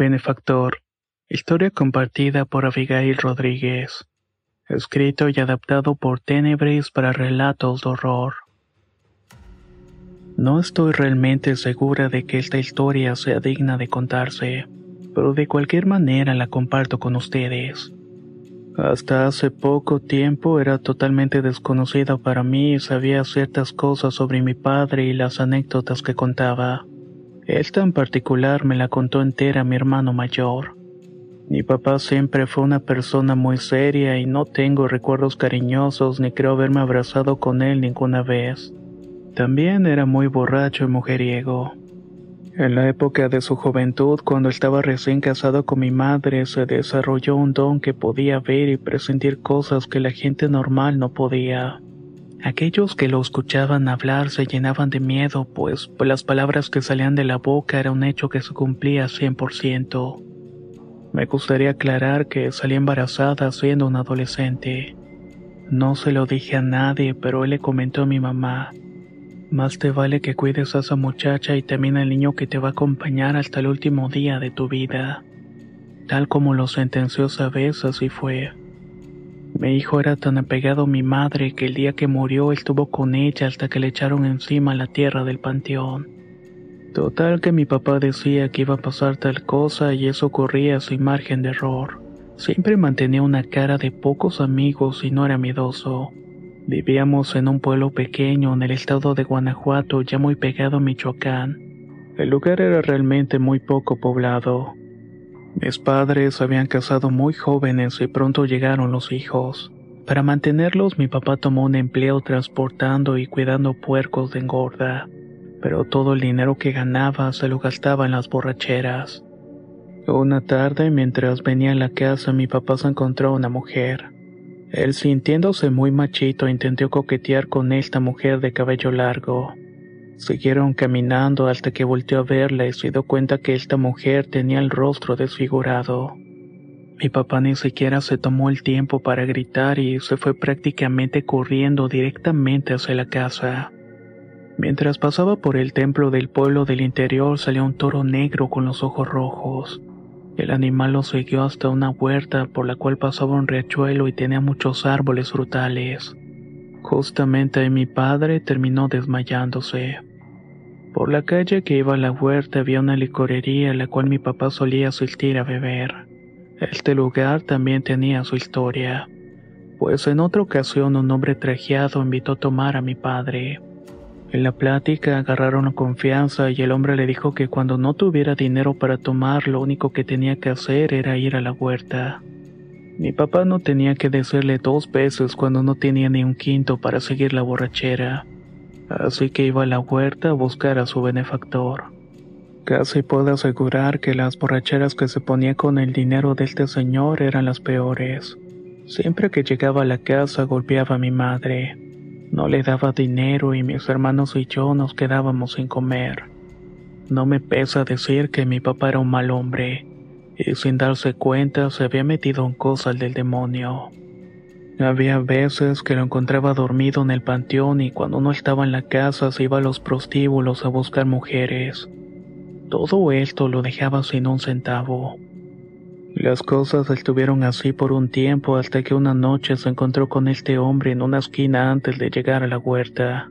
benefactor. Historia compartida por Abigail Rodríguez. Escrito y adaptado por Tenebris para relatos de horror. No estoy realmente segura de que esta historia sea digna de contarse, pero de cualquier manera la comparto con ustedes. Hasta hace poco tiempo era totalmente desconocida para mí y sabía ciertas cosas sobre mi padre y las anécdotas que contaba. Esta en particular me la contó entera mi hermano mayor. Mi papá siempre fue una persona muy seria y no tengo recuerdos cariñosos ni creo haberme abrazado con él ninguna vez. También era muy borracho y mujeriego. En la época de su juventud, cuando estaba recién casado con mi madre, se desarrolló un don que podía ver y presentir cosas que la gente normal no podía. Aquellos que lo escuchaban hablar se llenaban de miedo, pues las palabras que salían de la boca era un hecho que se cumplía 100%. Me gustaría aclarar que salí embarazada siendo un adolescente. No se lo dije a nadie, pero él le comentó a mi mamá. Más te vale que cuides a esa muchacha y también al niño que te va a acompañar hasta el último día de tu vida. Tal como lo sentenció esa vez, así fue. Mi hijo era tan apegado a mi madre que el día que murió estuvo con ella hasta que le echaron encima la tierra del panteón. Total que mi papá decía que iba a pasar tal cosa y eso ocurría sin margen de error. Siempre mantenía una cara de pocos amigos y no era miedoso. Vivíamos en un pueblo pequeño en el estado de Guanajuato ya muy pegado a Michoacán. El lugar era realmente muy poco poblado. Mis padres habían casado muy jóvenes y pronto llegaron los hijos. Para mantenerlos mi papá tomó un empleo transportando y cuidando puercos de engorda, pero todo el dinero que ganaba se lo gastaba en las borracheras. Una tarde, mientras venía a la casa, mi papá se encontró una mujer. Él, sintiéndose muy machito, intentó coquetear con esta mujer de cabello largo. Siguieron caminando hasta que volteó a verla y se dio cuenta que esta mujer tenía el rostro desfigurado. Mi papá ni siquiera se tomó el tiempo para gritar y se fue prácticamente corriendo directamente hacia la casa. Mientras pasaba por el templo del pueblo del interior salió un toro negro con los ojos rojos. El animal lo siguió hasta una huerta por la cual pasaba un riachuelo y tenía muchos árboles frutales. Justamente mi padre terminó desmayándose. Por la calle que iba a la huerta había una licorería a la cual mi papá solía asistir a beber. Este lugar también tenía su historia, pues en otra ocasión un hombre trajeado invitó a tomar a mi padre. En la plática agarraron confianza y el hombre le dijo que cuando no tuviera dinero para tomar lo único que tenía que hacer era ir a la huerta. Mi papá no tenía que decirle dos veces cuando no tenía ni un quinto para seguir la borrachera así que iba a la huerta a buscar a su benefactor. Casi puedo asegurar que las borracheras que se ponía con el dinero de este señor eran las peores. Siempre que llegaba a la casa golpeaba a mi madre. No le daba dinero y mis hermanos y yo nos quedábamos sin comer. No me pesa decir que mi papá era un mal hombre, y sin darse cuenta se había metido en cosas del demonio. Había veces que lo encontraba dormido en el panteón y cuando no estaba en la casa se iba a los prostíbulos a buscar mujeres. Todo esto lo dejaba sin un centavo. Las cosas estuvieron así por un tiempo hasta que una noche se encontró con este hombre en una esquina antes de llegar a la huerta.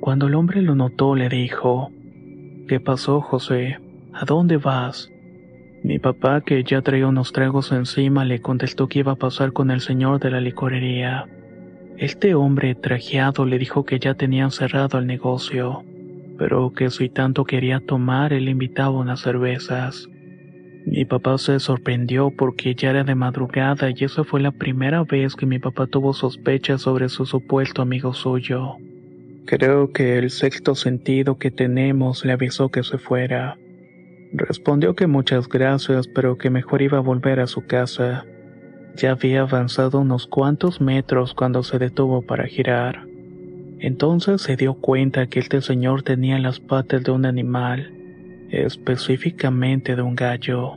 Cuando el hombre lo notó le dijo, ¿Qué pasó, José? ¿A dónde vas? Mi papá, que ya traía unos tragos encima, le contestó que iba a pasar con el señor de la licorería. Este hombre trajeado le dijo que ya tenían cerrado el negocio, pero que si tanto quería tomar, él invitaba unas cervezas. Mi papá se sorprendió porque ya era de madrugada y esa fue la primera vez que mi papá tuvo sospechas sobre su supuesto amigo suyo. Creo que el sexto sentido que tenemos le avisó que se fuera. Respondió que muchas gracias, pero que mejor iba a volver a su casa. Ya había avanzado unos cuantos metros cuando se detuvo para girar. Entonces se dio cuenta que este señor tenía las patas de un animal específicamente de un gallo.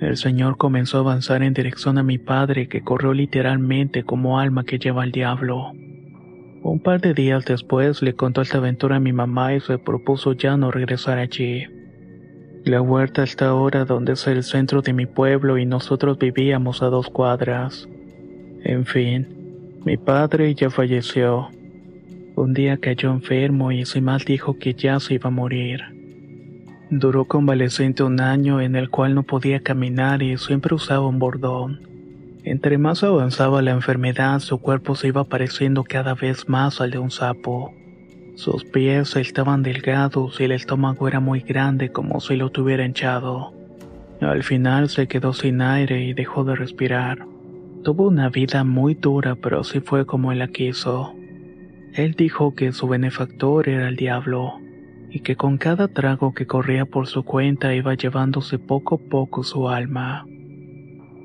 El señor comenzó a avanzar en dirección a mi padre que corrió literalmente como alma que lleva al diablo. Un par de días después le contó esta aventura a mi mamá y se propuso ya no regresar allí. La huerta está ahora donde es el centro de mi pueblo y nosotros vivíamos a dos cuadras. En fin, mi padre ya falleció. Un día cayó enfermo y sin mal dijo que ya se iba a morir. Duró convaleciente un año en el cual no podía caminar y siempre usaba un bordón. Entre más avanzaba la enfermedad, su cuerpo se iba pareciendo cada vez más al de un sapo. Sus pies estaban delgados y el estómago era muy grande como si lo tuviera hinchado. Al final se quedó sin aire y dejó de respirar. Tuvo una vida muy dura, pero así fue como él la quiso. Él dijo que su benefactor era el diablo y que con cada trago que corría por su cuenta iba llevándose poco a poco su alma.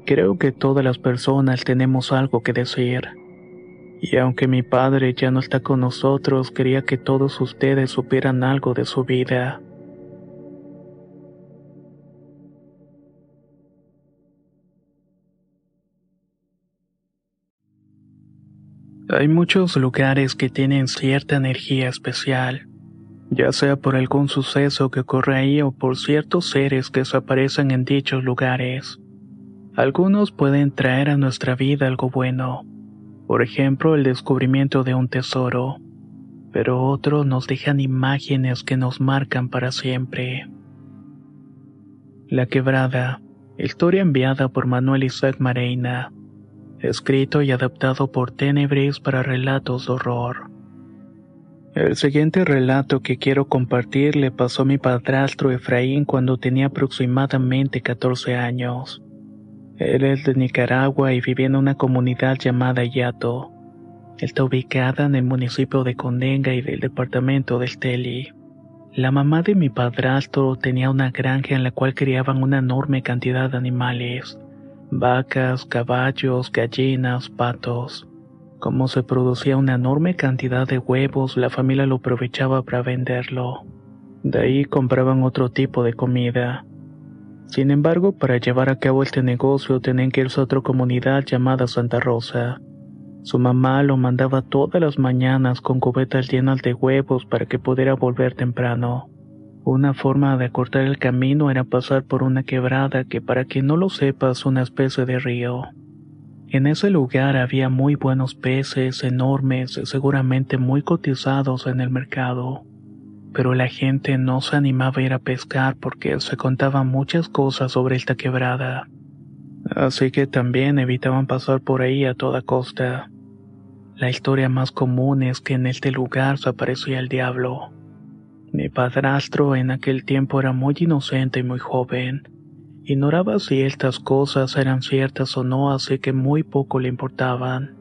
Creo que todas las personas tenemos algo que decir. Y aunque mi padre ya no está con nosotros, quería que todos ustedes supieran algo de su vida. Hay muchos lugares que tienen cierta energía especial ya sea por algún suceso que ocurre ahí o por ciertos seres que desaparecen en dichos lugares. Algunos pueden traer a nuestra vida algo bueno, por ejemplo el descubrimiento de un tesoro, pero otros nos dejan imágenes que nos marcan para siempre. La Quebrada, historia enviada por Manuel Isaac Mareina, escrito y adaptado por Tenebris para relatos de horror. El siguiente relato que quiero compartir le pasó a mi padrastro Efraín cuando tenía aproximadamente 14 años. Él es de Nicaragua y vivía en una comunidad llamada Yato. Está ubicada en el municipio de Condenga y del departamento de Esteli. La mamá de mi padrastro tenía una granja en la cual criaban una enorme cantidad de animales, vacas, caballos, gallinas, patos. Como se producía una enorme cantidad de huevos, la familia lo aprovechaba para venderlo. De ahí compraban otro tipo de comida. Sin embargo, para llevar a cabo este negocio tenían que irse a otra comunidad llamada Santa Rosa. Su mamá lo mandaba todas las mañanas con cubetas llenas de huevos para que pudiera volver temprano. Una forma de acortar el camino era pasar por una quebrada que para quien no lo sepa es una especie de río. En ese lugar había muy buenos peces, enormes, seguramente muy cotizados en el mercado. Pero la gente no se animaba a ir a pescar porque se contaban muchas cosas sobre esta quebrada. Así que también evitaban pasar por ahí a toda costa. La historia más común es que en este lugar se aparecía el diablo. Mi padrastro en aquel tiempo era muy inocente y muy joven Ignoraba si estas cosas eran ciertas o no, así que muy poco le importaban.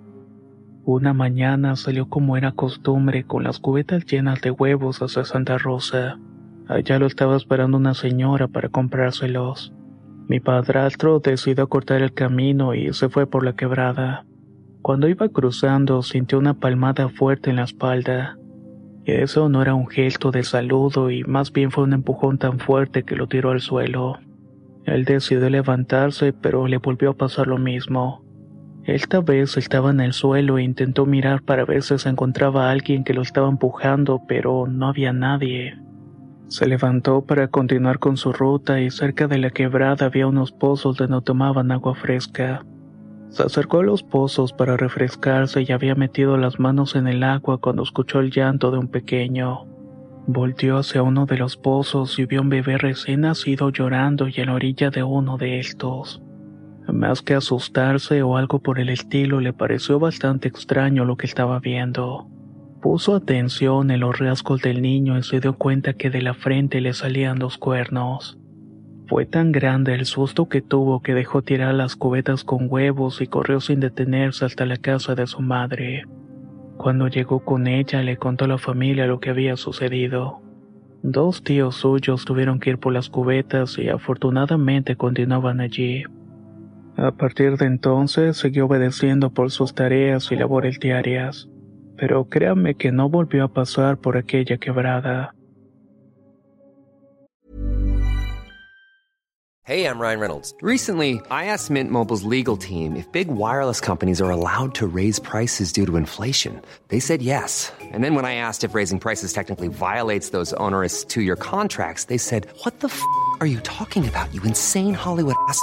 Una mañana salió como era costumbre con las cubetas llenas de huevos hacia Santa Rosa. Allá lo estaba esperando una señora para comprárselos. Mi padrastro decidió cortar el camino y se fue por la quebrada. Cuando iba cruzando sintió una palmada fuerte en la espalda. Eso no era un gesto de saludo y más bien fue un empujón tan fuerte que lo tiró al suelo. Él decidió levantarse, pero le volvió a pasar lo mismo. Esta vez estaba en el suelo e intentó mirar para ver si se encontraba alguien que lo estaba empujando, pero no había nadie. Se levantó para continuar con su ruta y cerca de la quebrada había unos pozos donde tomaban agua fresca. Se acercó a los pozos para refrescarse y había metido las manos en el agua cuando escuchó el llanto de un pequeño. Volteó hacia uno de los pozos y vio un bebé recién nacido llorando y en la orilla de uno de estos. Más que asustarse o algo por el estilo, le pareció bastante extraño lo que estaba viendo. Puso atención en los rasgos del niño y se dio cuenta que de la frente le salían dos cuernos. Fue tan grande el susto que tuvo que dejó tirar las cubetas con huevos y corrió sin detenerse hasta la casa de su madre. Cuando llegó con ella le contó a la familia lo que había sucedido. Dos tíos suyos tuvieron que ir por las cubetas y afortunadamente continuaban allí. A partir de entonces siguió obedeciendo por sus tareas y labores diarias, pero créanme que no volvió a pasar por aquella quebrada. Hey, I'm Ryan Reynolds. Recently, I asked Mint Mobile's legal team if big wireless companies are allowed to raise prices due to inflation. They said yes. And then when I asked if raising prices technically violates those onerous two-year contracts, they said, "What the f*** are you talking about? You insane Hollywood ass."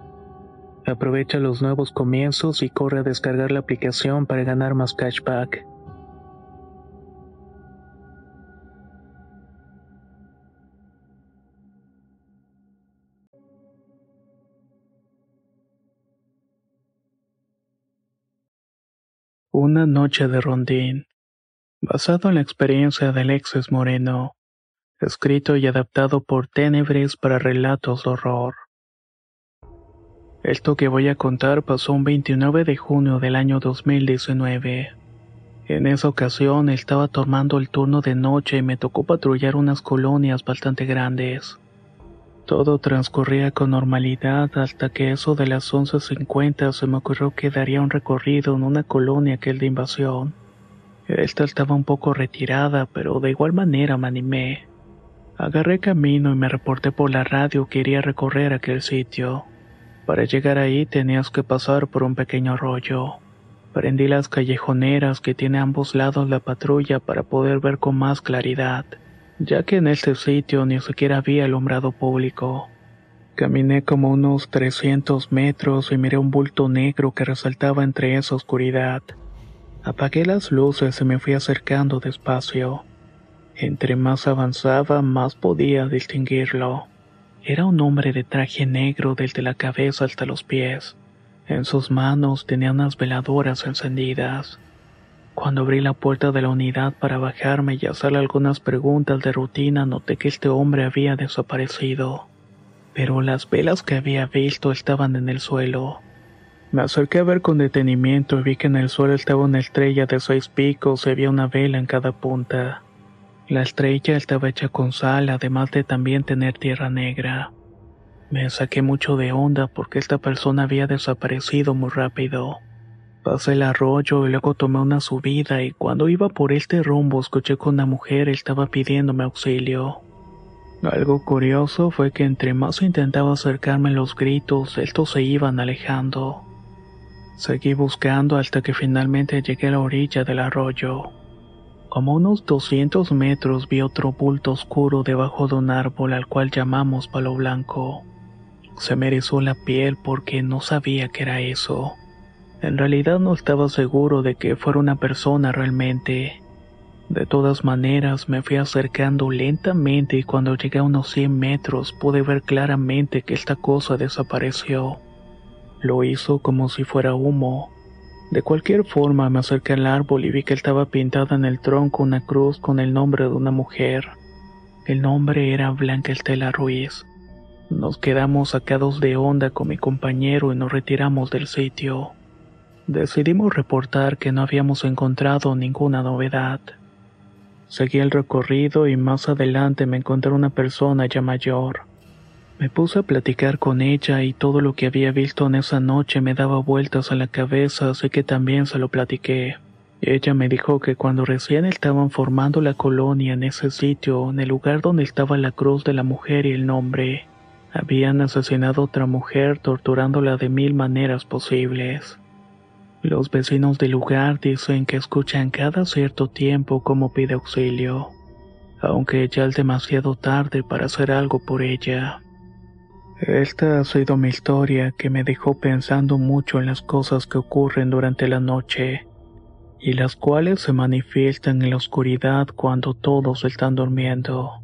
Aprovecha los nuevos comienzos y corre a descargar la aplicación para ganar más cashback. Una noche de rondín. Basado en la experiencia de Alexis Moreno. Escrito y adaptado por Tenebres para relatos de horror. Esto que voy a contar pasó un 29 de junio del año 2019. En esa ocasión estaba tomando el turno de noche y me tocó patrullar unas colonias bastante grandes. Todo transcurría con normalidad hasta que eso de las 11.50 se me ocurrió que daría un recorrido en una colonia que el de invasión. Esta estaba un poco retirada, pero de igual manera me animé. Agarré camino y me reporté por la radio que iría a recorrer aquel sitio. Para llegar ahí tenías que pasar por un pequeño arroyo. Prendí las callejoneras que tiene a ambos lados la patrulla para poder ver con más claridad, ya que en este sitio ni siquiera había alumbrado público. Caminé como unos 300 metros y miré un bulto negro que resaltaba entre esa oscuridad. Apagué las luces y me fui acercando despacio. Entre más avanzaba, más podía distinguirlo. Era un hombre de traje negro desde la cabeza hasta los pies. En sus manos tenía unas veladoras encendidas. Cuando abrí la puerta de la unidad para bajarme y hacerle algunas preguntas de rutina, noté que este hombre había desaparecido. Pero las velas que había visto estaban en el suelo. Me acerqué a ver con detenimiento y vi que en el suelo estaba una estrella de seis picos y había una vela en cada punta. La estrella estaba hecha con sal, además de también tener tierra negra. Me saqué mucho de onda porque esta persona había desaparecido muy rápido. Pasé el arroyo y luego tomé una subida y cuando iba por este rumbo escuché que una mujer estaba pidiéndome auxilio. Algo curioso fue que entre más intentaba acercarme los gritos, estos se iban alejando. Seguí buscando hasta que finalmente llegué a la orilla del arroyo. Como unos 200 metros vi otro bulto oscuro debajo de un árbol al cual llamamos palo blanco. Se me erizó la piel porque no sabía qué era eso. En realidad no estaba seguro de que fuera una persona realmente. De todas maneras me fui acercando lentamente y cuando llegué a unos 100 metros pude ver claramente que esta cosa desapareció. Lo hizo como si fuera humo. De cualquier forma me acerqué al árbol y vi que estaba pintada en el tronco una cruz con el nombre de una mujer. El nombre era Blanca Estela Ruiz. Nos quedamos sacados de onda con mi compañero y nos retiramos del sitio. Decidimos reportar que no habíamos encontrado ninguna novedad. Seguí el recorrido y más adelante me encontré una persona ya mayor. Me puse a platicar con ella y todo lo que había visto en esa noche me daba vueltas a la cabeza, así que también se lo platiqué. Ella me dijo que cuando recién estaban formando la colonia en ese sitio, en el lugar donde estaba la cruz de la mujer y el nombre, habían asesinado a otra mujer torturándola de mil maneras posibles. Los vecinos del lugar dicen que escuchan cada cierto tiempo cómo pide auxilio, aunque ya es demasiado tarde para hacer algo por ella. Esta ha sido mi historia que me dejó pensando mucho en las cosas que ocurren durante la noche y las cuales se manifiestan en la oscuridad cuando todos están durmiendo.